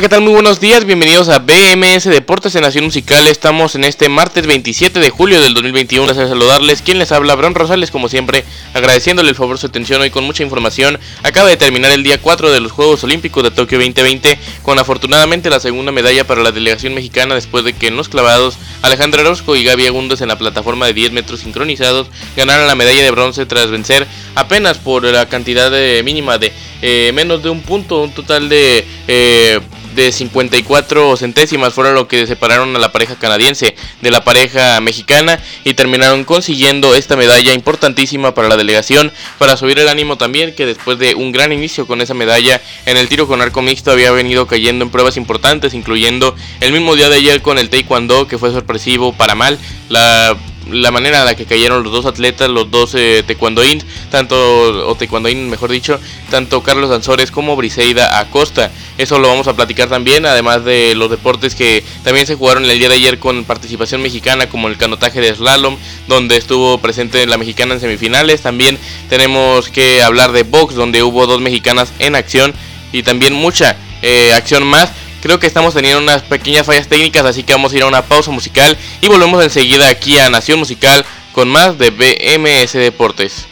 ¿Qué tal? Muy buenos días, bienvenidos a BMS Deportes en Nación Musical. Estamos en este martes 27 de julio del 2021. Gracias a saludarles. Quien les habla, Abraham Rosales, como siempre, agradeciéndole el favor su atención hoy con mucha información. Acaba de terminar el día 4 de los Juegos Olímpicos de Tokio 2020, con afortunadamente la segunda medalla para la delegación mexicana después de que en los clavados Alejandra Orozco y Gaby Agundes en la plataforma de 10 metros sincronizados ganaron la medalla de bronce tras vencer apenas por la cantidad mínima de eh, menos de un punto, un total de... Eh, de 54 centésimas fueron lo que separaron a la pareja canadiense de la pareja mexicana y terminaron consiguiendo esta medalla importantísima para la delegación para subir el ánimo también que después de un gran inicio con esa medalla en el tiro con arco mixto había venido cayendo en pruebas importantes incluyendo el mismo día de ayer con el taekwondo que fue sorpresivo para mal. La la manera en la que cayeron los dos atletas, los dos eh, taekwondoín, tanto, o taekwondoín mejor dicho, tanto Carlos Ansores como Briseida Acosta. Eso lo vamos a platicar también, además de los deportes que también se jugaron el día de ayer con participación mexicana, como el canotaje de slalom, donde estuvo presente la mexicana en semifinales. También tenemos que hablar de box, donde hubo dos mexicanas en acción y también mucha eh, acción más. Creo que estamos teniendo unas pequeñas fallas técnicas, así que vamos a ir a una pausa musical y volvemos enseguida aquí a Nación Musical con más de BMS Deportes.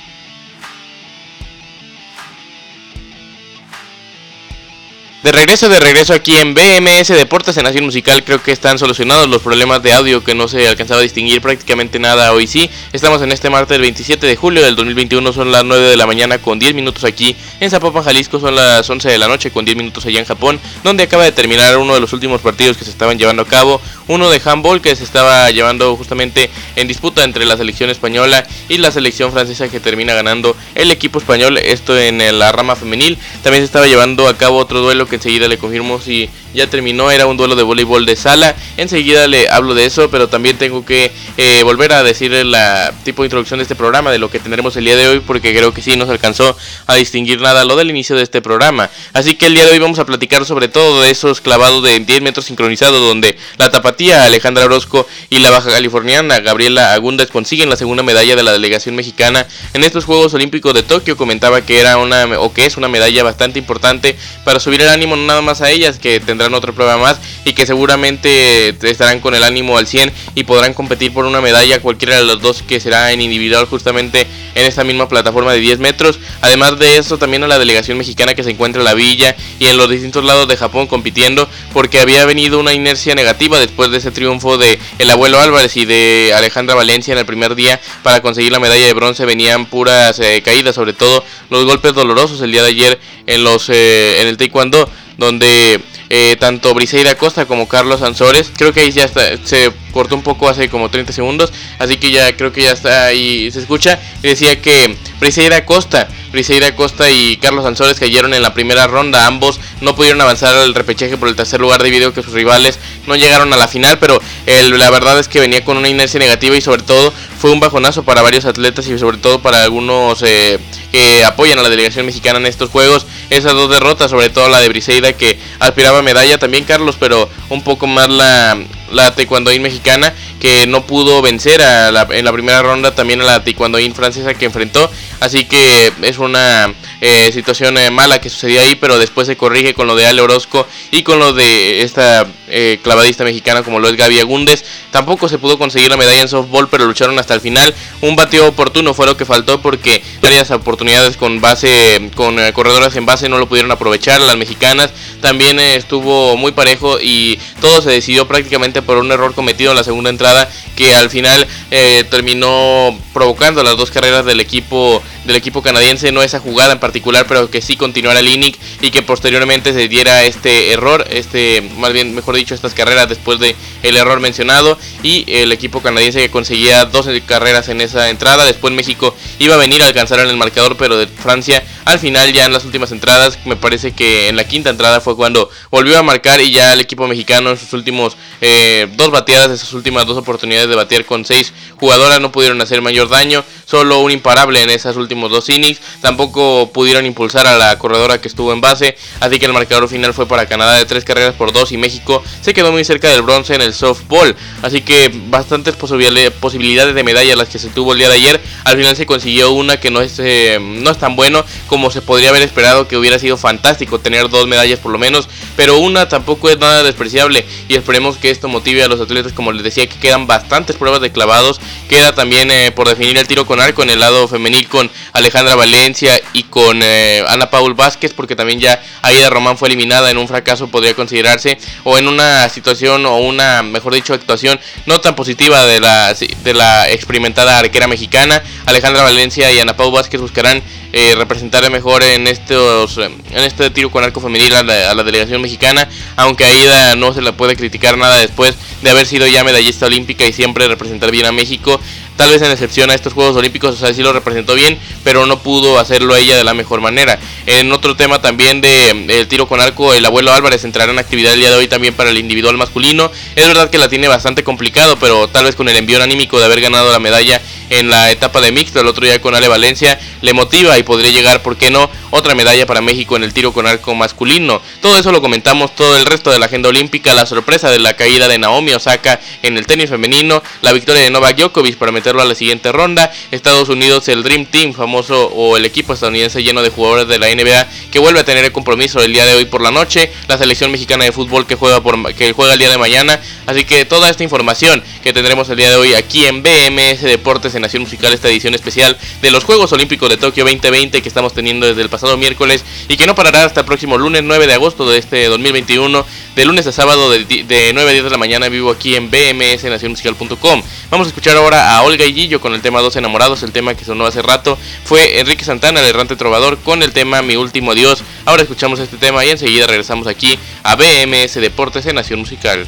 De regreso, de regreso aquí en BMS Deportes en Nación Musical, creo que están solucionados los problemas de audio que no se alcanzaba a distinguir prácticamente nada hoy sí. Estamos en este martes 27 de julio del 2021, son las 9 de la mañana con 10 minutos aquí en Zapopan, Jalisco, son las 11 de la noche con 10 minutos allá en Japón, donde acaba de terminar uno de los últimos partidos que se estaban llevando a cabo, uno de handball que se estaba llevando justamente en disputa entre la selección española y la selección francesa que termina ganando el equipo español, esto en la rama femenil. También se estaba llevando a cabo otro duelo que enseguida le confirmo si ya terminó, era un duelo de voleibol de sala. Enseguida le hablo de eso, pero también tengo que eh, volver a decirle la tipo de introducción de este programa, de lo que tendremos el día de hoy, porque creo que sí nos alcanzó a distinguir nada lo del inicio de este programa. Así que el día de hoy vamos a platicar sobre todo de esos clavados de 10 metros sincronizados, donde la tapatía Alejandra Orozco y la baja californiana Gabriela Agúndez consiguen la segunda medalla de la delegación mexicana en estos Juegos Olímpicos de Tokio. Comentaba que era una o que es una medalla bastante importante para subir el ánimo no nada más a ellas que tendrán otra prueba más y que seguramente estarán con el ánimo al 100 y podrán competir por una medalla cualquiera de los dos que será en individual justamente en esta misma plataforma de 10 metros. Además de eso también a la delegación mexicana que se encuentra en la villa y en los distintos lados de Japón compitiendo porque había venido una inercia negativa después de ese triunfo de el abuelo Álvarez y de Alejandra Valencia en el primer día para conseguir la medalla de bronce venían puras eh, caídas sobre todo los golpes dolorosos el día de ayer en los eh, en el taekwondo donde eh, tanto Briseida Costa como Carlos Ansores, creo que ahí ya está, se cortó un poco hace como 30 segundos, así que ya creo que ya está ahí, se escucha, decía que Briseida Costa, Briseida Costa y Carlos Ansores cayeron en la primera ronda, ambos no pudieron avanzar al repechaje por el tercer lugar debido a que sus rivales no llegaron a la final, pero la verdad es que venía con una inercia negativa y sobre todo fue un bajonazo para varios atletas y sobre todo para algunos eh, que apoyan a la delegación mexicana en estos juegos. Esas dos derrotas, sobre todo la de Briseida que aspiraba medalla, también Carlos, pero un poco más la, la taekwondoín mexicana que no pudo vencer a en la primera ronda también a la taekwondoín francesa que enfrentó. Así que es una eh, situación eh, mala que sucedió ahí pero después se corrige con lo de Ale Orozco y con lo de esta eh, clavadista mexicana como lo es Gaby Agúndez. Tampoco se pudo conseguir la medalla en softball pero lucharon hasta el final. Un bateo oportuno fue lo que faltó porque varias oportunidades con base con corredoras en base no lo pudieron aprovechar las mexicanas. También estuvo muy parejo y todo se decidió prácticamente por un error cometido en la segunda entrada que al final eh, terminó provocando las dos carreras del equipo del equipo canadiense, no esa jugada en particular, pero que sí continuara el inning y que posteriormente se diera este error, este, más bien, mejor dicho, estas carreras después de el error mencionado. Y el equipo canadiense que conseguía 12 carreras en esa entrada, después México iba a venir a alcanzar en el marcador, pero de Francia al final ya en las últimas entradas, me parece que en la quinta entrada fue cuando volvió a marcar y ya el equipo mexicano en sus últimos eh, dos bateadas, esas últimas dos oportunidades de batear con seis jugadoras no pudieron hacer mayor daño, solo un imparable en esas últimos dos innings, tampoco pudieron impulsar a la corredora que estuvo en base, así que el marcador final fue para Canadá de tres carreras por dos y México se quedó muy cerca del bronce en el softball, así que bastantes posibilidades de medalla las que se tuvo el día de ayer, al final se consiguió una que no es, eh, no es tan bueno como se podría haber esperado que hubiera sido fantástico tener dos medallas por lo menos, pero una tampoco es nada despreciable y esperemos que esto motive a los atletas, como les decía, que quedan bastantes pruebas de clavados, queda también eh, por definir el tiro con arco en el lado femenil con Alejandra Valencia y con eh, Ana Paul Vázquez, porque también ya Aida Román fue eliminada en un fracaso, podría considerarse, o en una situación o una, mejor dicho, actuación no tan positiva de la, de la experimentada arquera mexicana. Alejandra Valencia y Ana Paul Vázquez buscarán eh, representar mejor en estos en este tiro con arco femenil a la, delegación mexicana aunque a Aida no se la puede criticar nada después de haber sido ya medallista olímpica y siempre representar bien a México tal vez en excepción a estos Juegos Olímpicos, o sea, sí lo representó bien, pero no pudo hacerlo ella de la mejor manera. En otro tema también de el tiro con arco, el abuelo Álvarez entrará en actividad el día de hoy también para el individual masculino. Es verdad que la tiene bastante complicado, pero tal vez con el envío anímico de haber ganado la medalla en la etapa de mixto el otro día con Ale Valencia le motiva y podría llegar, ¿por qué no?, otra medalla para México en el tiro con arco masculino. Todo eso lo comentamos todo el resto de la agenda olímpica, la sorpresa de la caída de Naomi Osaka en el tenis femenino, la victoria de Novak Djokovic para meter a la siguiente ronda. Estados Unidos, el Dream Team famoso o el equipo estadounidense lleno de jugadores de la NBA que vuelve a tener el compromiso el día de hoy por la noche. La selección mexicana de fútbol que juega, por, que juega el día de mañana. Así que toda esta información que tendremos el día de hoy aquí en BMS Deportes en Nación Musical, esta edición especial de los Juegos Olímpicos de Tokio 2020 que estamos teniendo desde el pasado miércoles y que no parará hasta el próximo lunes 9 de agosto de este 2021, de lunes a sábado de, de 9 a 10 de la mañana vivo aquí en BMS Nacionmusical.com. Vamos a escuchar ahora a Olga y Gillo con el tema Dos Enamorados, el tema que sonó hace rato fue Enrique Santana, el errante trovador, con el tema Mi Último Adiós. Ahora escuchamos este tema y enseguida regresamos aquí a BMS Deportes en Nación Musical.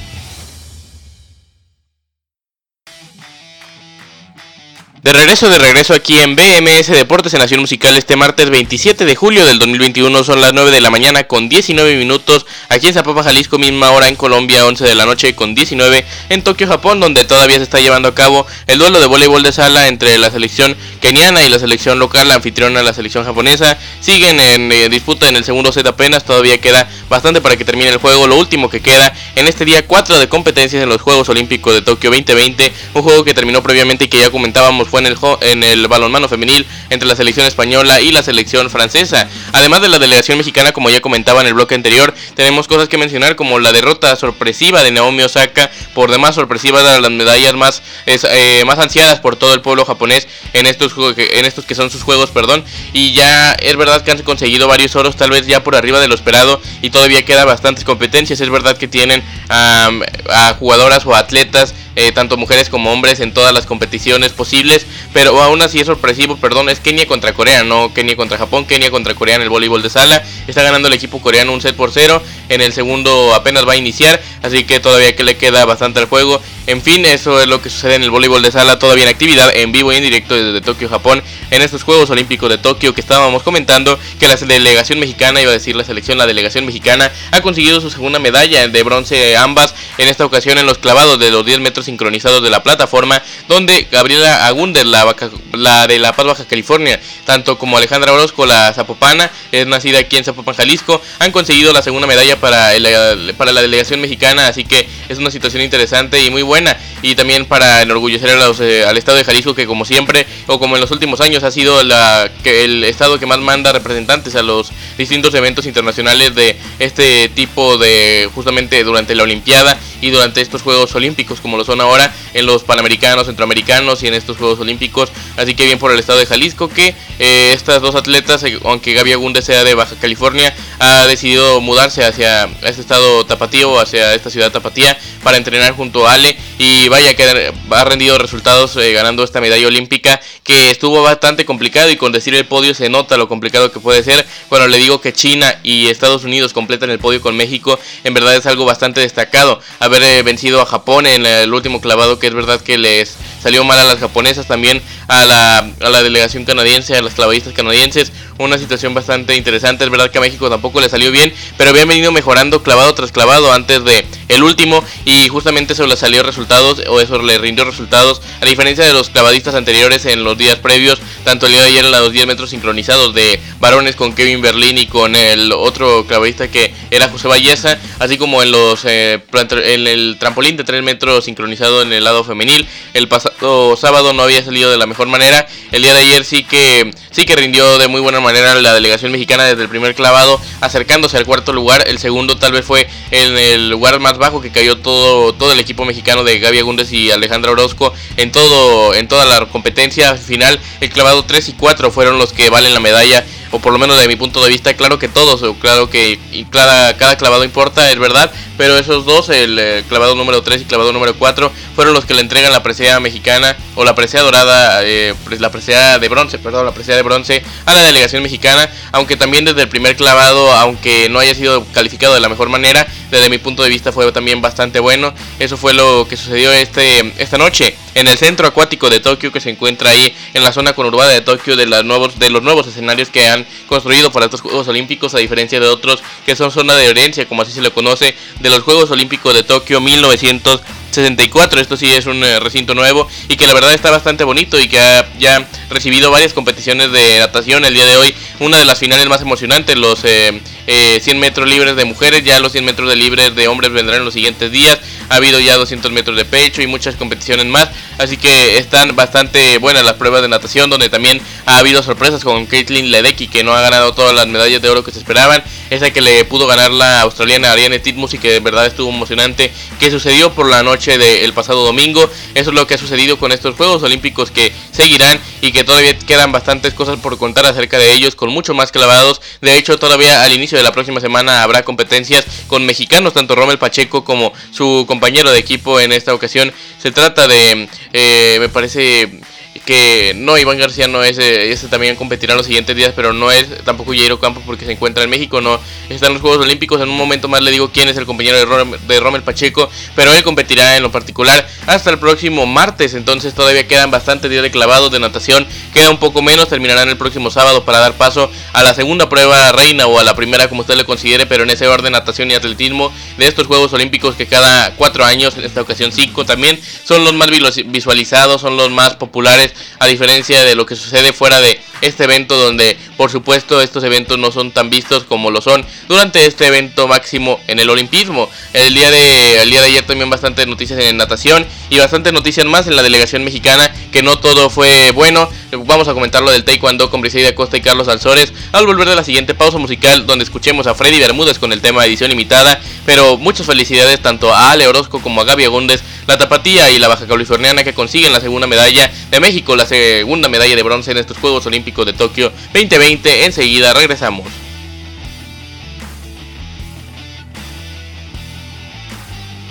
De regreso, de regreso aquí en BMS Deportes en Nación Musical este martes 27 de julio del 2021 son las 9 de la mañana con 19 minutos aquí en Zapopan, Jalisco, misma hora en Colombia 11 de la noche con 19 en Tokio, Japón donde todavía se está llevando a cabo el duelo de voleibol de sala entre la selección keniana y la selección local, la anfitriona la selección japonesa. Siguen en eh, disputa en el segundo set apenas, todavía queda bastante para que termine el juego, lo último que queda en este día 4 de competencias en los Juegos Olímpicos de Tokio 2020, un juego que terminó previamente y que ya comentábamos fue en el, en el balonmano femenil entre la selección española y la selección francesa. Además de la delegación mexicana, como ya comentaba en el bloque anterior, tenemos cosas que mencionar como la derrota sorpresiva de Naomi Osaka, por demás sorpresiva de las medallas más, eh, más ansiadas por todo el pueblo japonés en estos, en estos que son sus juegos, perdón. Y ya es verdad que han conseguido varios oros, tal vez ya por arriba de lo esperado, y todavía queda bastantes competencias. Es verdad que tienen a jugadoras o atletas eh, tanto mujeres como hombres en todas las competiciones posibles, pero aún así es sorpresivo, perdón, es Kenia contra Corea, no Kenia contra Japón, Kenia contra Corea en el voleibol de sala, está ganando el equipo coreano un set por cero, en el segundo apenas va a iniciar, así que todavía que le queda bastante al juego, en fin, eso es lo que sucede en el voleibol de sala, todavía en actividad, en vivo y en directo desde Tokio, Japón, en estos Juegos Olímpicos de Tokio que estábamos comentando, que la delegación mexicana, iba a decir la selección, la delegación mexicana, ha conseguido su segunda medalla de bronce ambas, en esta ocasión en los clavados de los 10 metros sincronizados de la plataforma, donde Gabriela Agunder, la, la de La Paz, Baja California, tanto como Alejandra Orozco, la zapopana, es nacida aquí en Zapopan, Jalisco, han conseguido la segunda medalla para, para la delegación mexicana, así que es una situación interesante y muy buena. Y también para enorgullecer eh, al estado de Jalisco, que como siempre, o como en los últimos años, ha sido la, que el estado que más manda representantes a los distintos eventos internacionales de este tipo de, justamente durante la Olimpiada y durante estos Juegos Olímpicos como lo son ahora en los Panamericanos, Centroamericanos y en estos Juegos Olímpicos. Así que bien por el estado de Jalisco que eh, estas dos atletas, eh, aunque Gaby Agunde sea de Baja California, ha decidido mudarse hacia este estado tapatío, hacia esta ciudad tapatía para entrenar junto a Ale y vaya que ha rendido resultados eh, ganando esta medalla olímpica que estuvo bastante complicado y con decir el podio se nota lo complicado que puede ser. Bueno, le digo que China y Estados Unidos completan el podio con México, en verdad es algo bastante destacado. Haber eh, vencido a Japón en el último clavado, que es verdad que les salió mal a las japonesas, también a la, a la delegación canadiense, a las clavadistas canadienses. Una situación bastante interesante. Es verdad que a México tampoco le salió bien, pero habían venido mejorando clavado tras clavado antes de el último y justamente eso le salió resultados o eso le rindió resultados a diferencia de los clavadistas anteriores en los días previos tanto el día de ayer en los 10 metros sincronizados de varones con Kevin Berlin y con el otro clavadista que era José Valleza así como en los eh, en el trampolín de 3 metros sincronizado en el lado femenil el sábado no había salido de la mejor manera el día de ayer sí que sí que rindió de muy buena manera la delegación mexicana desde el primer clavado acercándose al cuarto lugar el segundo tal vez fue en el lugar más bajo que cayó todo, todo el equipo mexicano de Gaby Agundes y Alejandra Orozco en todo en toda la competencia final. El clavado 3 y 4 fueron los que valen la medalla o por lo menos de mi punto de vista, claro que todos, claro que cada, cada clavado importa, es verdad, pero esos dos, el eh, clavado número 3 y clavado número 4, fueron los que le entregan la presea mexicana o la presea dorada, eh, la presea de bronce, perdón, la presea de bronce a la delegación mexicana, aunque también desde el primer clavado, aunque no haya sido calificado de la mejor manera, desde mi punto de vista fue también bastante bueno. Eso fue lo que sucedió este, esta noche en el centro acuático de Tokio que se encuentra ahí en la zona conurbada de Tokio de, nuevos, de los nuevos escenarios que han construido para estos Juegos Olímpicos a diferencia de otros que son zona de herencia como así se le conoce de los Juegos Olímpicos de Tokio 1964 esto sí es un eh, recinto nuevo y que la verdad está bastante bonito y que ha ya recibido varias competiciones de natación. El día de hoy una de las finales más emocionantes los eh, 100 eh, metros libres de mujeres, ya los 100 metros de libres de hombres vendrán en los siguientes días. Ha habido ya 200 metros de pecho y muchas competiciones más. Así que están bastante buenas las pruebas de natación, donde también ha habido sorpresas con Caitlin Ledecky, que no ha ganado todas las medallas de oro que se esperaban. Esa que le pudo ganar la australiana Ariane Titmus y que de verdad estuvo emocionante. Que sucedió por la noche del pasado domingo. Eso es lo que ha sucedido con estos Juegos Olímpicos que seguirán y que todavía quedan bastantes cosas por contar acerca de ellos, con mucho más clavados. De hecho, todavía al inicio de la próxima semana habrá competencias con mexicanos, tanto Rommel Pacheco como su compañero de equipo en esta ocasión. Se trata de, eh, me parece que no, Iván García no es, ese también competirá los siguientes días, pero no es tampoco Jairo Campos porque se encuentra en México, no. Está en los Juegos Olímpicos, en un momento más le digo quién es el compañero de, de Rommel Pacheco, pero él competirá en lo particular hasta el próximo martes, entonces todavía quedan bastantes días de clavados de natación, queda un poco menos, terminarán el próximo sábado para dar paso a la segunda prueba reina o a la primera como usted le considere, pero en ese orden natación y atletismo de estos Juegos Olímpicos que cada cuatro años, en esta ocasión cinco también, son los más visualizados, son los más populares a diferencia de lo que sucede fuera de este evento donde por supuesto estos eventos no son tan vistos como lo son durante este evento máximo en el olimpismo. El día de, el día de ayer también bastantes noticias en natación y bastantes noticias más en la delegación mexicana que no todo fue bueno. Vamos a comentar lo del taekwondo con Briseida Costa y Carlos Alzores al volver de la siguiente pausa musical donde escuchemos a Freddy Bermúdez con el tema edición limitada. Pero muchas felicidades tanto a Ale Orozco como a Gaby Agúndez, la tapatía y la baja californiana que consiguen la segunda medalla de México, la segunda medalla de bronce en estos Juegos Olímpicos de Tokio 2020. Enseguida regresamos.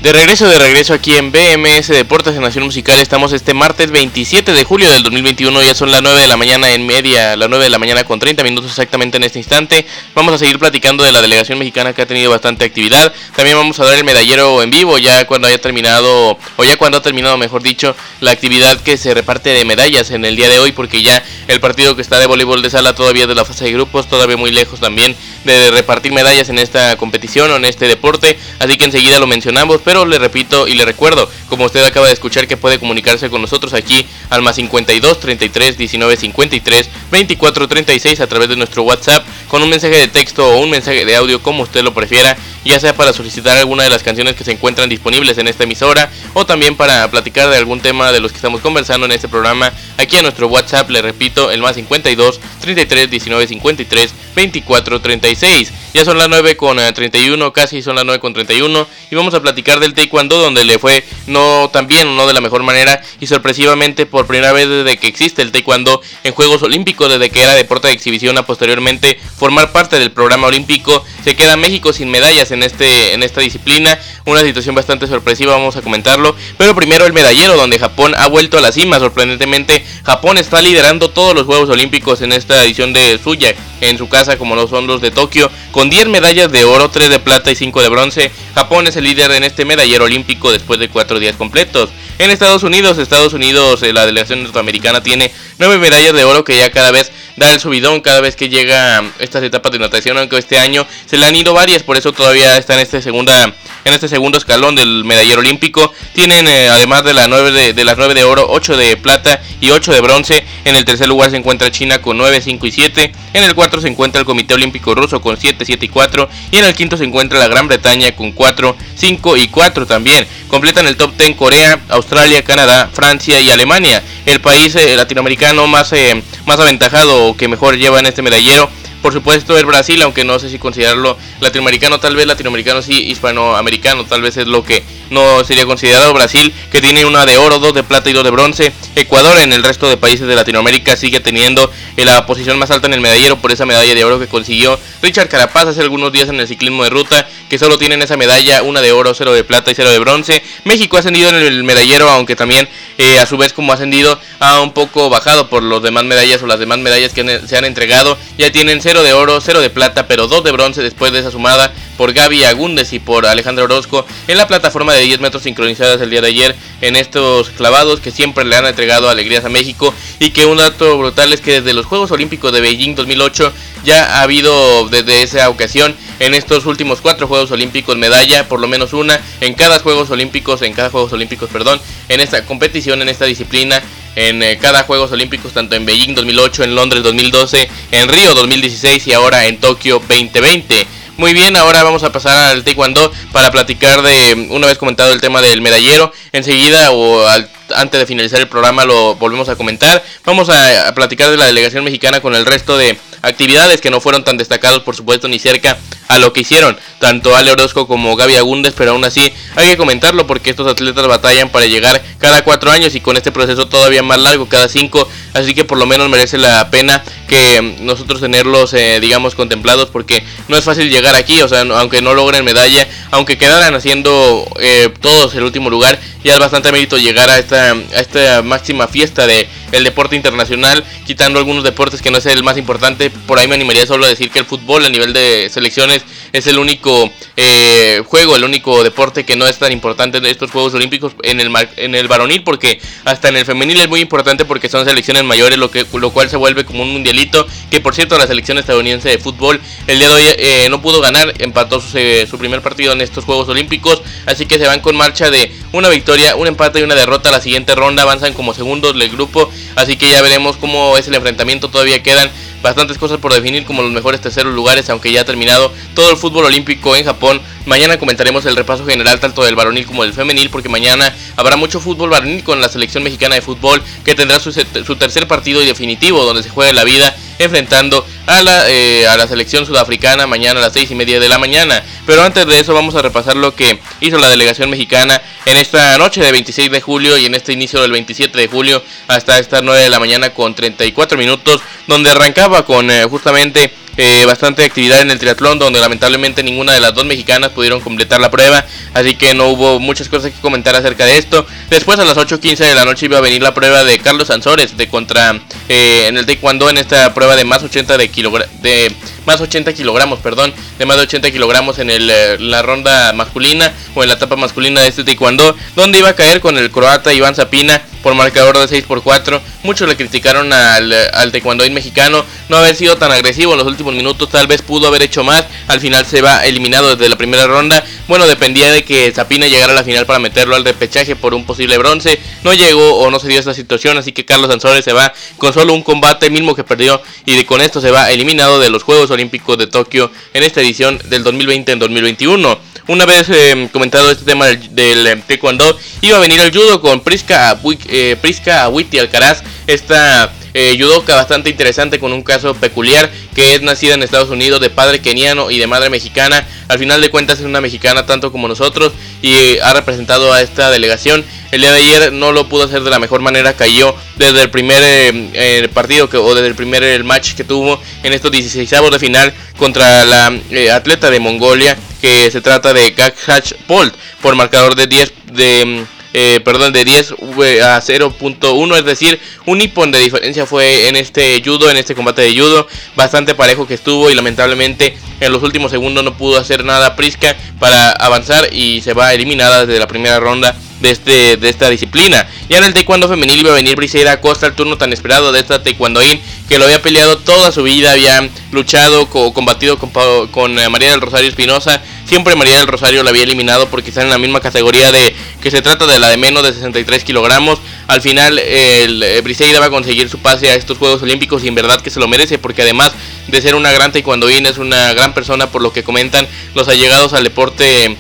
De regreso, de regreso aquí en BMS Deportes en Nación Musical. Estamos este martes 27 de julio del 2021. Ya son las 9 de la mañana en media, las 9 de la mañana con 30 minutos exactamente en este instante. Vamos a seguir platicando de la delegación mexicana que ha tenido bastante actividad. También vamos a dar el medallero en vivo ya cuando haya terminado, o ya cuando ha terminado, mejor dicho, la actividad que se reparte de medallas en el día de hoy. Porque ya el partido que está de voleibol de sala todavía de la fase de grupos, todavía muy lejos también de repartir medallas en esta competición o en este deporte. Así que enseguida lo mencionamos pero le repito y le recuerdo, como usted acaba de escuchar, que puede comunicarse con nosotros aquí al más 52 33 19 53 24 36 a través de nuestro WhatsApp con un mensaje de texto o un mensaje de audio como usted lo prefiera, ya sea para solicitar alguna de las canciones que se encuentran disponibles en esta emisora o también para platicar de algún tema de los que estamos conversando en este programa aquí a nuestro WhatsApp, le repito, el más 52 33 19 53 24 36. Ya son las 9 con 31, eh, casi son las 9 con 31 y vamos a platicar del taekwondo donde le fue no tan bien, no de la mejor manera y sorpresivamente por primera vez desde que existe el taekwondo en Juegos Olímpicos, desde que era deporte de exhibición a posteriormente formar parte del programa olímpico, se queda México sin medallas en, este, en esta disciplina, una situación bastante sorpresiva, vamos a comentarlo, pero primero el medallero donde Japón ha vuelto a la cima, sorprendentemente Japón está liderando todos los Juegos Olímpicos en esta edición de suya en su casa como los son los de Tokio, con 10 medallas de oro, 3 de plata y 5 de bronce. Japón es el líder en este medallero olímpico después de 4 días completos. En Estados Unidos, Estados Unidos, eh, la delegación norteamericana tiene 9 medallas de oro que ya cada vez da el subidón cada vez que llega estas etapas de natación, aunque este año se le han ido varias, por eso todavía está en este segunda en este segundo escalón del medallero olímpico. Tienen eh, además de, la 9 de, las 9 de oro, 8 de plata y 8 de bronce. En el tercer lugar se encuentra China con 9, 5 y 7. En el cuarto se encuentra el Comité Olímpico Ruso con 7, 7 y 4. Y en el quinto se encuentra la Gran Bretaña con 4, 5 y 4 también. Completan el top 10 Corea, Australia, Canadá, Francia y Alemania. El país eh, latinoamericano más, eh, más aventajado o que mejor lleva en este medallero por supuesto el Brasil, aunque no sé si considerarlo latinoamericano, tal vez latinoamericano sí, hispanoamericano, tal vez es lo que no sería considerado. Brasil, que tiene una de oro, dos de plata y dos de bronce. Ecuador en el resto de países de Latinoamérica sigue teniendo eh, la posición más alta en el medallero por esa medalla de oro que consiguió Richard Carapaz hace algunos días en el ciclismo de ruta, que solo tienen esa medalla, una de oro, cero de plata y cero de bronce. México ha ascendido en el medallero, aunque también eh, a su vez como ha ascendido ha un poco bajado por los demás medallas o las demás medallas que se han entregado. Ya tienen 0 de oro, 0 de plata, pero 2 de bronce después de esa sumada por Gaby Agúndez y por Alejandro Orozco en la plataforma de 10 metros sincronizadas el día de ayer en estos clavados que siempre le han entregado alegrías a México y que un dato brutal es que desde los Juegos Olímpicos de Beijing 2008 ya ha habido desde esa ocasión en estos últimos cuatro Juegos Olímpicos medalla, por lo menos una en cada Juegos Olímpicos, en cada Juegos Olímpicos, perdón, en esta competición, en esta disciplina en eh, cada Juegos Olímpicos, tanto en Beijing 2008, en Londres 2012, en Río 2016 y ahora en Tokio 2020. Muy bien, ahora vamos a pasar al Taekwondo para platicar de, una vez comentado el tema del medallero, enseguida o antes de finalizar el programa lo volvemos a comentar. Vamos a platicar de la delegación mexicana con el resto de actividades que no fueron tan destacados, por supuesto, ni cerca a lo que hicieron tanto Ale Orozco como Gaby Agúndez, pero aún así hay que comentarlo porque estos atletas batallan para llegar cada cuatro años y con este proceso todavía más largo, cada cinco, así que por lo menos merece la pena que nosotros tenerlos, eh, digamos, contemplados porque no es fácil llegar aquí, o sea, aunque no logren medalla, aunque quedaran haciendo eh, todos el último lugar, ya es bastante mérito llegar a esta, a esta máxima fiesta de el deporte internacional, quitando algunos deportes que no es el más importante, por ahí me animaría solo a decir que el fútbol a nivel de selecciones es el único eh, juego, el único deporte que no es tan importante en estos Juegos Olímpicos en el, en el varonil, porque hasta en el femenil es muy importante porque son selecciones mayores, lo, que, lo cual se vuelve como un mundialito, que por cierto la selección estadounidense de fútbol el día de hoy eh, no pudo ganar, empató su, su primer partido en estos Juegos Olímpicos, así que se van con marcha de una victoria, un empate y una derrota a la ronda, avanzan como segundos del grupo, así que ya veremos cómo es el enfrentamiento, todavía quedan bastantes cosas por definir como los mejores terceros lugares, aunque ya ha terminado todo el fútbol olímpico en Japón. Mañana comentaremos el repaso general tanto del varonil como del femenil, porque mañana habrá mucho fútbol varonil con la selección mexicana de fútbol que tendrá su, su tercer partido y definitivo donde se juega la vida enfrentando a la, eh, a la selección sudafricana mañana a las 6 y media de la mañana. Pero antes de eso vamos a repasar lo que hizo la delegación mexicana en esta noche de 26 de julio y en este inicio del 27 de julio hasta estas 9 de la mañana con 34 minutos, donde arrancaba con eh, justamente eh, bastante actividad en el triatlón, donde lamentablemente ninguna de las dos mexicanas pudieron completar la prueba, así que no hubo muchas cosas que comentar acerca de esto. Después a las 8.15 de la noche iba a venir la prueba de Carlos Sansores de contra eh, en el taekwondo en esta prueba de más 80 de de más 80 kilogramos, perdón, de más de 80 kilogramos en el, eh, la ronda masculina o en la etapa masculina de este taekwondo, donde iba a caer con el croata Iván Zapina por marcador de 6 por 4. Muchos le criticaron al, al taekwondoín mexicano no haber sido tan agresivo en los últimos minutos, tal vez pudo haber hecho más. Al final se va eliminado desde la primera ronda, bueno, dependía de que Zapina llegara a la final para meterlo al repechaje por un posible bronce. No llegó o no se dio esta situación, así que Carlos Sansores se va con solo un combate mismo que perdió y con esto se va eliminado de los Juegos Olímpicos de Tokio en esta edición del 2020 en 2021. Una vez eh, comentado este tema del, eh, taekwondo, iba a venir el judo con Priska, eh, Priska Alcaraz, esta eh, judoka bastante interesante con un caso peculiar que es nacida en Estados Unidos de padre keniano y de madre mexicana. Al final de cuentas es una mexicana tanto como nosotros y eh, ha representado a esta delegación. El día de ayer no lo pudo hacer de la mejor manera, cayó desde el primer eh, partido que, o desde el primer match que tuvo en estos 16 de final contra la atleta de Mongolia que se trata de Gakhach Polt por marcador de 10 de eh, perdón, de 10 a 0.1, es decir, un hipón de diferencia fue en este judo, en este combate de judo, bastante parejo que estuvo y lamentablemente en los últimos segundos no pudo hacer nada Prisca para avanzar y se va eliminada desde la primera ronda de, este, de esta disciplina. Ya en el taekwondo femenil iba a venir Briseida Costa, el turno tan esperado de esta taekwondoín que lo había peleado toda su vida, había luchado o combatido con, con eh, María del Rosario Espinosa. Siempre María del Rosario la había eliminado porque está en la misma categoría de que se trata de la de menos de 63 kilogramos. Al final el eh, Briseida va a conseguir su pase a estos Juegos Olímpicos y en verdad que se lo merece porque además de ser una gran taekwondoín es una gran persona por lo que comentan los allegados al deporte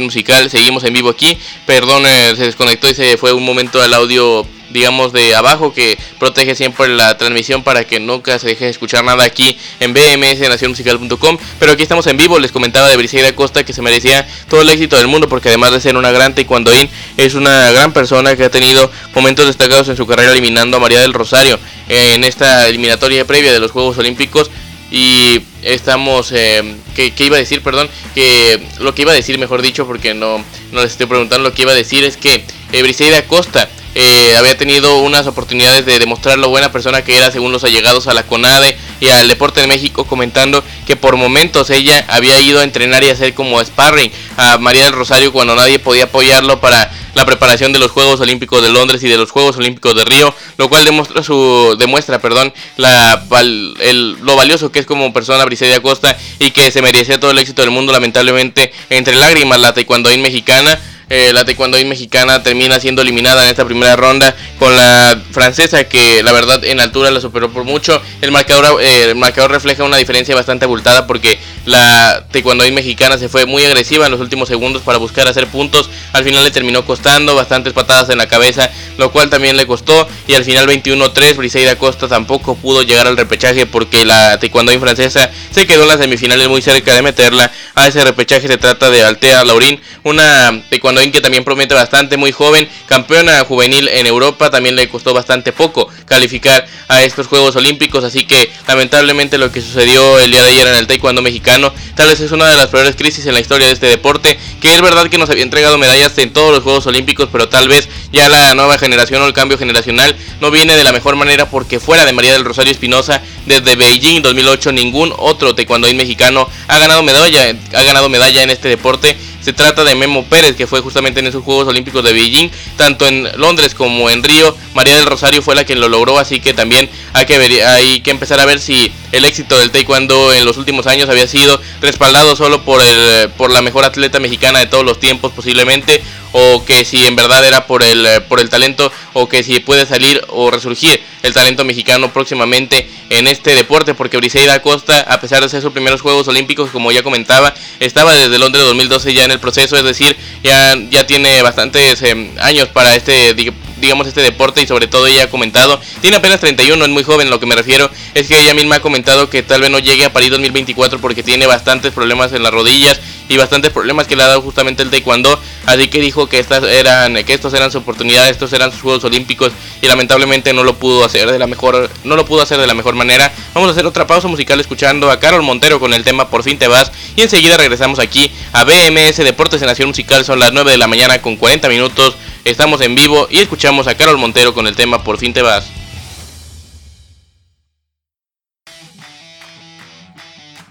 Musical, seguimos en vivo aquí. Perdón, eh, se desconectó y se fue un momento al audio, digamos, de abajo que protege siempre la transmisión para que nunca se deje de escuchar nada aquí en BMS Nacionmusical.com. Pero aquí estamos en vivo, les comentaba de Briseida Costa que se merecía todo el éxito del mundo porque además de ser una gran taekwondoín, es una gran persona que ha tenido momentos destacados en su carrera eliminando a María del Rosario en esta eliminatoria previa de los Juegos Olímpicos y estamos eh, ¿qué, iba a decir perdón que lo que iba a decir mejor dicho porque no no les estoy preguntando lo que iba a decir es que eh, Briseida Costa eh, había tenido unas oportunidades de demostrar lo buena persona que era según los allegados a la CONADE y al deporte de México comentando que por momentos ella había ido a entrenar y hacer como sparring a María del Rosario cuando nadie podía apoyarlo para la preparación de los Juegos Olímpicos de Londres y de los Juegos Olímpicos de Río, lo cual demuestra su demuestra, perdón, la lo valioso que es como persona Briseida Costa y que se merecía todo el éxito del mundo, lamentablemente entre lágrimas la taekwondoín mexicana eh, la taekwondoín mexicana termina siendo eliminada en esta primera ronda con la francesa que la verdad en altura la superó por mucho. El marcador, eh, el marcador refleja una diferencia bastante abultada porque la taekwondoín mexicana se fue muy agresiva en los últimos segundos para buscar hacer puntos. Al final le terminó costando bastantes patadas en la cabeza, lo cual también le costó. Y al final 21-3 Briseida Costa tampoco pudo llegar al repechaje porque la taekwondoín francesa se quedó en las semifinales muy cerca de meterla a ese repechaje. Se trata de Altea Laurín, una taekwondo que también promete bastante, muy joven, campeona juvenil en Europa, también le costó bastante poco calificar a estos Juegos Olímpicos, así que lamentablemente lo que sucedió el día de ayer en el taekwondo mexicano, tal vez es una de las peores crisis en la historia de este deporte, que es verdad que nos había entregado medallas en todos los Juegos Olímpicos, pero tal vez ya la nueva generación o el cambio generacional no viene de la mejor manera porque fuera de María del Rosario Espinosa, desde Beijing 2008 ningún otro taekwondoín mexicano ha ganado medalla, ha ganado medalla en este deporte se trata de Memo Pérez, que fue justamente en esos Juegos Olímpicos de Beijing, tanto en Londres como en Río. María del Rosario fue la que lo logró, así que también hay que, ver, hay que empezar a ver si el éxito del taekwondo en los últimos años había sido respaldado solo por, el, por la mejor atleta mexicana de todos los tiempos posiblemente, o que si en verdad era por el, por el talento, o que si puede salir o resurgir el talento mexicano próximamente en este deporte, porque Briseida Acosta, a pesar de ser sus primeros Juegos Olímpicos, como ya comentaba, estaba desde Londres 2012 ya en el proceso, es decir, ya, ya tiene bastantes em, años para este digamos, este deporte y sobre todo ella ha comentado, tiene apenas 31, es muy joven, lo que me refiero es que ella misma ha comentado que tal vez no llegue a París 2024 porque tiene bastantes problemas en las rodillas y bastantes problemas que le ha dado justamente el taekwondo, así que dijo que estas eran que estos eran sus oportunidades, estos eran sus Juegos Olímpicos y lamentablemente no lo pudo hacer de la mejor no lo pudo hacer de la mejor manera. Vamos a hacer otra pausa musical escuchando a Carol Montero con el tema Por fin te vas y enseguida regresamos aquí a BMS Deportes en Nación Musical, son las 9 de la mañana con 40 minutos. Estamos en vivo y escuchamos a Carol Montero con el tema Por fin te vas.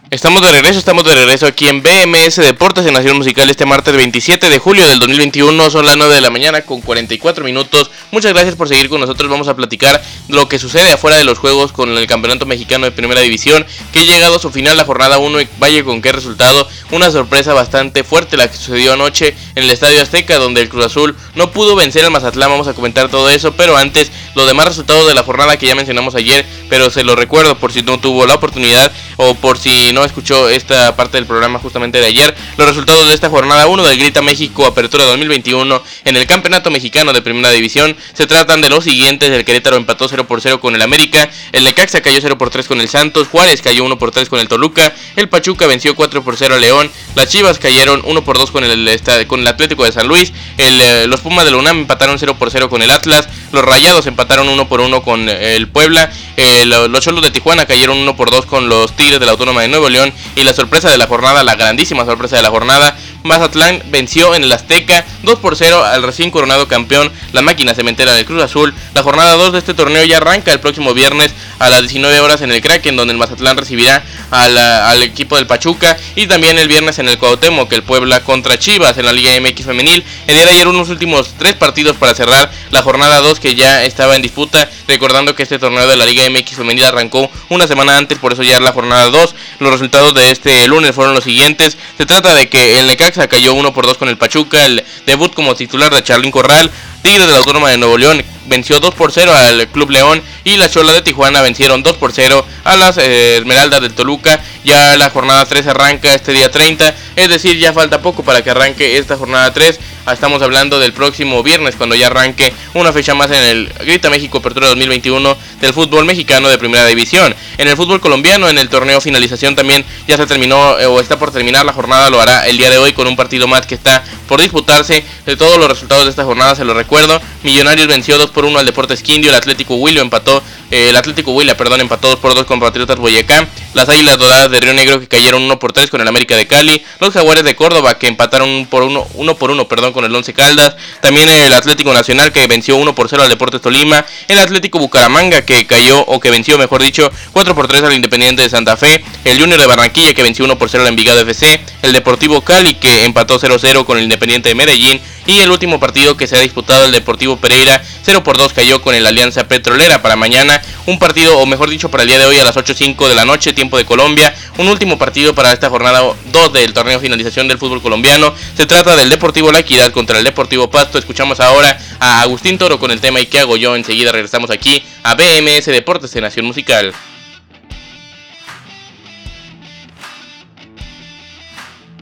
Estamos de regreso, estamos de regreso aquí en BMS Deportes en Nación Musical este martes 27 de julio del 2021, son las 9 de la mañana con 44 minutos. Muchas gracias por seguir con nosotros, vamos a platicar lo que sucede afuera de los juegos con el Campeonato Mexicano de Primera División, que ha llegado a su final la jornada 1 y vaya con qué resultado, una sorpresa bastante fuerte la que sucedió anoche en el Estadio Azteca donde el Cruz Azul no pudo vencer al Mazatlán, vamos a comentar todo eso, pero antes los demás resultados de la jornada que ya mencionamos ayer, pero se lo recuerdo por si no tuvo la oportunidad o por si no escuchó esta parte del programa justamente de ayer, los resultados de esta jornada 1 del Grita México Apertura 2021 en el Campeonato Mexicano de Primera División. Se tratan de los siguientes, el Querétaro empató 0 por 0 con el América, el Necaxa cayó 0 por 3 con el Santos, Juárez cayó 1 por 3 con el Toluca, el Pachuca venció 4 por 0 a León, las Chivas cayeron 1 por 2 con el, con el Atlético de San Luis, eh, los Pumas de la UNAM empataron 0 por 0 con el Atlas, los Rayados empataron 1 por 1 con el Puebla, eh, los Cholos de Tijuana cayeron 1 por 2 con los Tigres de la Autónoma de Nuevo León. Y la sorpresa de la jornada, la grandísima sorpresa de la jornada, Mazatlán venció en el Azteca 2 por 0 al recién coronado campeón, la máquina cementera del Cruz Azul. La jornada 2 de este torneo ya arranca el próximo viernes a las 19 horas en el Kraken, donde el Mazatlán recibirá al equipo del Pachuca. Y también el viernes en el Cuauhtémoc, el Puebla contra Chivas en la Liga MX Femenil. El día de ayer unos últimos tres partidos para cerrar la jornada 2 que ya estaba en disputa. Recordando que este torneo de la Liga MX Femenil arrancó una semana antes, por eso ya la jornada 2. Los resultados de este lunes fueron los siguientes. Se trata de que el Necaxa cayó 1 por 2 con el Pachuca. El debut como titular de Charlín Corral. Tigres de la Autónoma de Nuevo León venció 2 por 0 al Club León y las Cholas de Tijuana vencieron 2 por 0 a las eh, Esmeraldas del Toluca. Ya la jornada 3 arranca este día 30, es decir, ya falta poco para que arranque esta jornada 3. Ah, estamos hablando del próximo viernes cuando ya arranque una fecha más en el Grita México Apertura 2021 del fútbol mexicano de Primera División. En el fútbol colombiano, en el torneo finalización también ya se terminó eh, o está por terminar la jornada, lo hará el día de hoy con un partido más que está por disputarse. De todos los resultados de esta jornada se lo recuerdo. Millonarios venció 2 por 1 al Deportes Quindio, el Atlético Willo empató eh, el Atlético Huila, perdón, empató 2 por 2 con Patriotas Boyacá. Las Águilas Doradas de Río Negro que cayeron 1 por 3 con el América de Cali. Los Jaguares de Córdoba que empataron 1 por 1, 1 por 1 perdón, con el Once Caldas. También el Atlético Nacional que venció 1 por 0 al Deportes Tolima. El Atlético Bucaramanga que cayó o que venció, mejor dicho, 4 por 3 al Independiente de Santa Fe. El Junior de Barranquilla que venció 1 por 0 al Envigado FC. El Deportivo Cali que empató 0-0 con el Independiente de Medellín. Y el último partido que se ha disputado el Deportivo Pereira 0 por 2 cayó con el Alianza Petrolera para mañana. Un partido, o mejor dicho, para el día de hoy a las 8.05 de la noche, tiempo de Colombia. Un último partido para esta jornada 2 del torneo finalización del fútbol colombiano. Se trata del Deportivo La Equidad contra el Deportivo Pasto. Escuchamos ahora a Agustín Toro con el tema ¿Y qué hago yo? Enseguida regresamos aquí a BMS Deportes de Nación Musical.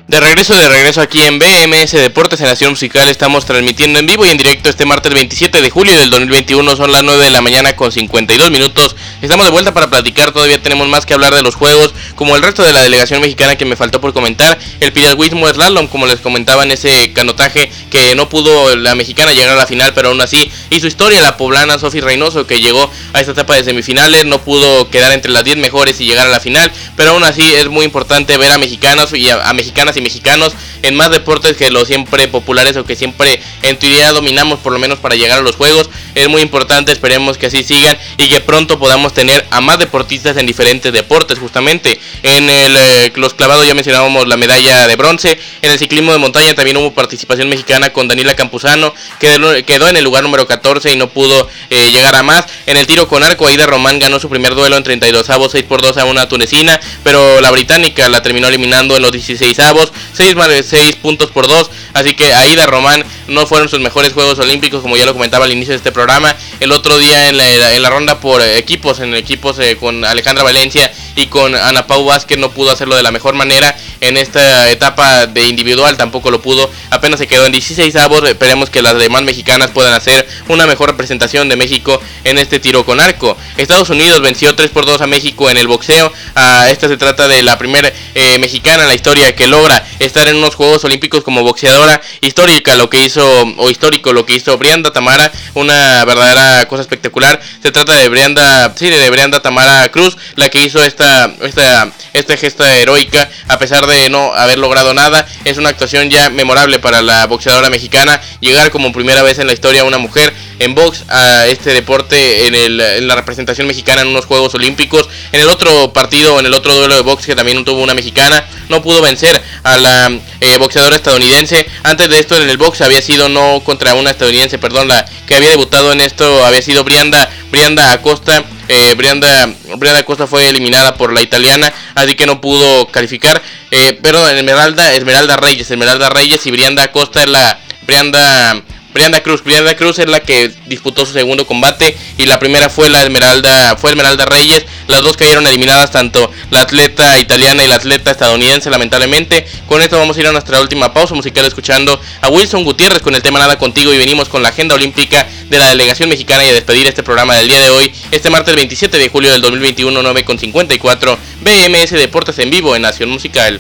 De regreso, de regreso aquí en BMS Deportes en Nación Musical estamos transmitiendo en vivo y en directo este martes 27 de julio del 2021, son las 9 de la mañana con 52 minutos. Estamos de vuelta para platicar, todavía tenemos más que hablar de los juegos, como el resto de la delegación mexicana que me faltó por comentar, el piragüismo slalom, como les comentaba en ese canotaje que no pudo la mexicana llegar a la final, pero aún así y su historia, la poblana Sofi Reynoso que llegó a esta etapa de semifinales, no pudo quedar entre las 10 mejores y llegar a la final, pero aún así es muy importante ver a mexicanos y a, a mexicanas y mexicanos en más deportes que los siempre populares o que siempre en teoría dominamos por lo menos para llegar a los juegos. Es muy importante, esperemos que así sigan y que pronto podamos tener a más deportistas en diferentes deportes justamente. En el, eh, los clavados ya mencionábamos la medalla de bronce, en el ciclismo de montaña también hubo participación mexicana con Daniela Campuzano, que quedó en el lugar número 14 y no pudo eh, llegar a más. En el tiro con arco, Aida Román ganó su primer duelo en 32 avos, 6 por 2 a una tunecina, pero la británica la terminó eliminando en los 16 avos. 6 más de 6 puntos por 2. Así que Aida Román no fueron sus mejores Juegos Olímpicos, como ya lo comentaba al inicio de este programa. El otro día en la, en la ronda por equipos, en equipos eh, con Alejandra Valencia y con Ana Pau Vázquez no pudo hacerlo de la mejor manera. En esta etapa de individual tampoco lo pudo. Apenas se quedó en 16 avos. Esperemos que las demás mexicanas puedan hacer una mejor representación de México en este tiro con arco. Estados Unidos venció 3 por 2 a México en el boxeo. Ah, esta se trata de la primera eh, mexicana en la historia que logra estar en unos Juegos Olímpicos como boxeadora histórica, lo que hizo, o histórico, lo que hizo Brianda Tamara, una verdadera cosa espectacular. Se trata de Brianda, sí, de Brianda Tamara Cruz, la que hizo esta esta, esta, esta gesta heroica, a pesar de no haber logrado nada. Es una actuación ya memorable para la boxeadora mexicana. Llegar como primera vez en la historia una mujer en box a este deporte en, el, la representación mexicana en unos Juegos Olímpicos. En el otro partido, en el otro duelo de box que también tuvo una mexicana, no pudo vencer a la eh, boxeadora estadounidense. Antes de esto en el box había sido no contra una estadounidense, perdón, la que había debutado en esto había sido Brianda, Brianda Acosta. Eh, Brianda, Brianda Acosta fue eliminada por la italiana, así que no pudo calificar. Eh, perdón, Esmeralda, Esmeralda Reyes, Esmeralda Reyes y Brianda Acosta es la Brianda Brianda Cruz. Brianda Cruz es la que disputó su segundo combate y la primera fue la Esmeralda, fue Esmeralda Reyes. Las dos cayeron eliminadas, tanto la atleta italiana y la atleta estadounidense, lamentablemente. Con esto vamos a ir a nuestra última pausa musical escuchando a Wilson Gutiérrez con el tema Nada Contigo y venimos con la agenda olímpica de la delegación mexicana y a despedir este programa del día de hoy, este martes 27 de julio del 2021, 9.54, BMS Deportes en vivo en Nación Musical.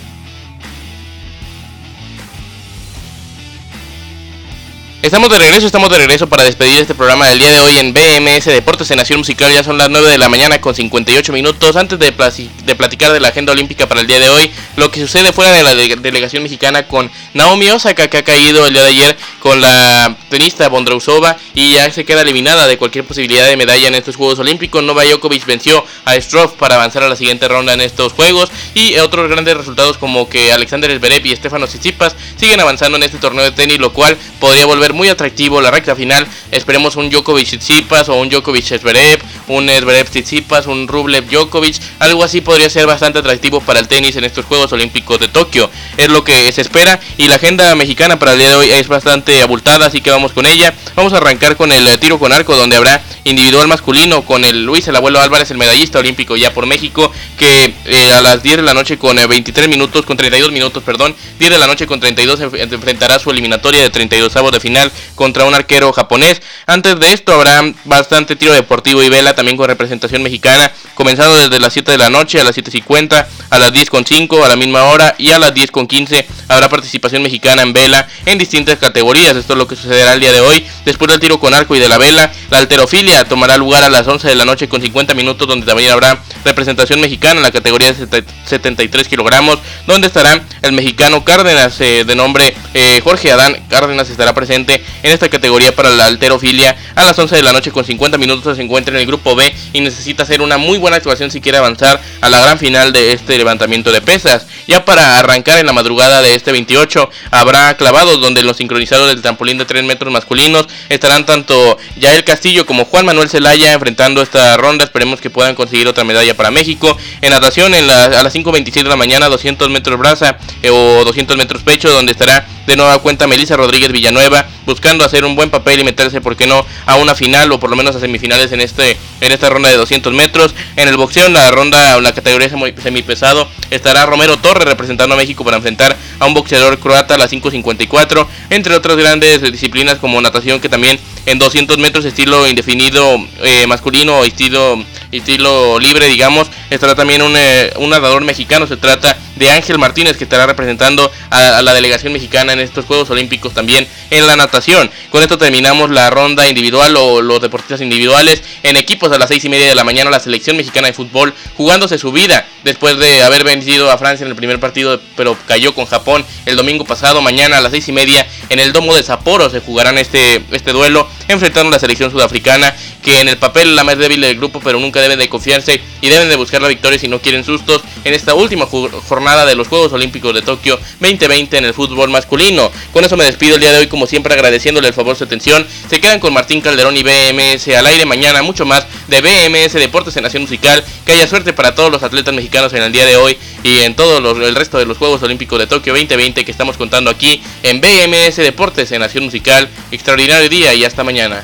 Estamos de regreso, estamos de regreso para despedir este programa del día de hoy en BMS Deportes en Nación Musical. Ya son las 9 de la mañana con 58 minutos. Antes de, platicar de la agenda olímpica para el día de hoy, lo que sucede fuera de la delegación mexicana con Naomi Osaka, que ha caído el día de ayer con la tenista Bondrausova y ya se queda eliminada de cualquier posibilidad de medalla en estos Juegos Olímpicos. Novak Djokovic venció a Stroff para avanzar a la siguiente ronda en estos Juegos y otros grandes resultados como que Alexander Zverev y Stefano Tsitsipas siguen avanzando en este torneo de tenis, lo cual podría volver muy atractivo la recta final. Esperemos un Djokovic Tsitsipas o un Djokovic Zverev, un Zverev Tsitsipas, un Rublev Djokovic, algo así podría ser bastante atractivo para el tenis en estos Juegos Olímpicos de Tokio. Es lo que se espera y la agenda mexicana para el día de hoy es bastante abultada, así que vamos con ella. Vamos a arrancar con el tiro con arco donde habrá individual masculino con el Luis el abuelo Álvarez, el medallista olímpico ya por México, que eh, a las 10 de la noche con 23 eh, minutos, con 32 minutos, perdón, 10 de la noche con 32 enfrentará su eliminatoria de 32 avos de final contra un arquero japonés. Antes de esto habrá bastante tiro deportivo y vela también con representación mexicana, comenzando desde las 7 de la noche a las 7.50, a las 10.5, a la misma hora y a las 10.15 habrá participación mexicana en vela en distintas categorías. Esto es lo que sucederá el día de hoy. Después del tiro con arco y de la vela, la alterofilia tomará lugar a las 11 de la noche con 50 minutos, donde también habrá representación mexicana en la categoría de 73 kilogramos, donde estará el mexicano Cárdenas, eh, de nombre eh, Jorge Adán Cárdenas, estará presente en esta categoría para la alterofilia a las 11 de la noche con 50 minutos. Se encuentra en el grupo B y necesita hacer una muy buena actuación si quiere avanzar a la gran final de este levantamiento de pesas. Ya para arrancar en la madrugada de este 28 habrá clavados donde los sincronizados del trampolín de 3 metros masculinos estarán tanto Yael Castillo como Juan Manuel Zelaya enfrentando esta ronda. Esperemos que puedan conseguir otra medalla para México. En natación en a las 5.26 de la mañana 200 metros braza eh, o 200 metros pecho donde estará de nueva cuenta Melissa Rodríguez Villanueva buscando hacer un buen papel y meterse, ¿por qué no?, a una final o por lo menos a semifinales en este en esta ronda de 200 metros. En el boxeo, en la ronda, la categoría semipesado, estará Romero Torres representando a México para enfrentar a un boxeador croata a las 5.54, entre otras grandes disciplinas como natación que también en 200 metros estilo indefinido eh, masculino o estilo, estilo libre, digamos, estará también eh, un nadador mexicano, se trata de Ángel Martínez que estará representando a, la delegación mexicana en estos Juegos Olímpicos también en la natación. Con esto terminamos la ronda individual o los deportistas individuales en equipos a las seis y media de la mañana la selección mexicana de fútbol jugándose su vida después de haber vencido a Francia en el primer partido pero cayó con Japón el domingo pasado. Mañana a las seis y media en el domo de Sapporo se jugarán este, este duelo enfrentando a la selección sudafricana que en el papel es la más débil del grupo pero nunca deben de confiarse y deben de buscar la victoria si no quieren sustos en esta última jornada de los Juegos Olímpicos de Tokio 2020 en el fútbol masculino. Con eso me despido el día de hoy, como siempre, agradeciéndole el favor su atención. Se quedan con Martín Calderón y BMS al aire mañana, mucho más de BMS Deportes en Nación Musical. Que haya suerte para todos los atletas mexicanos en el día de hoy y en todo el resto de los Juegos Olímpicos de Tokio 2020 que estamos contando aquí en BMS Deportes en Nación Musical. Extraordinario día y hasta mañana.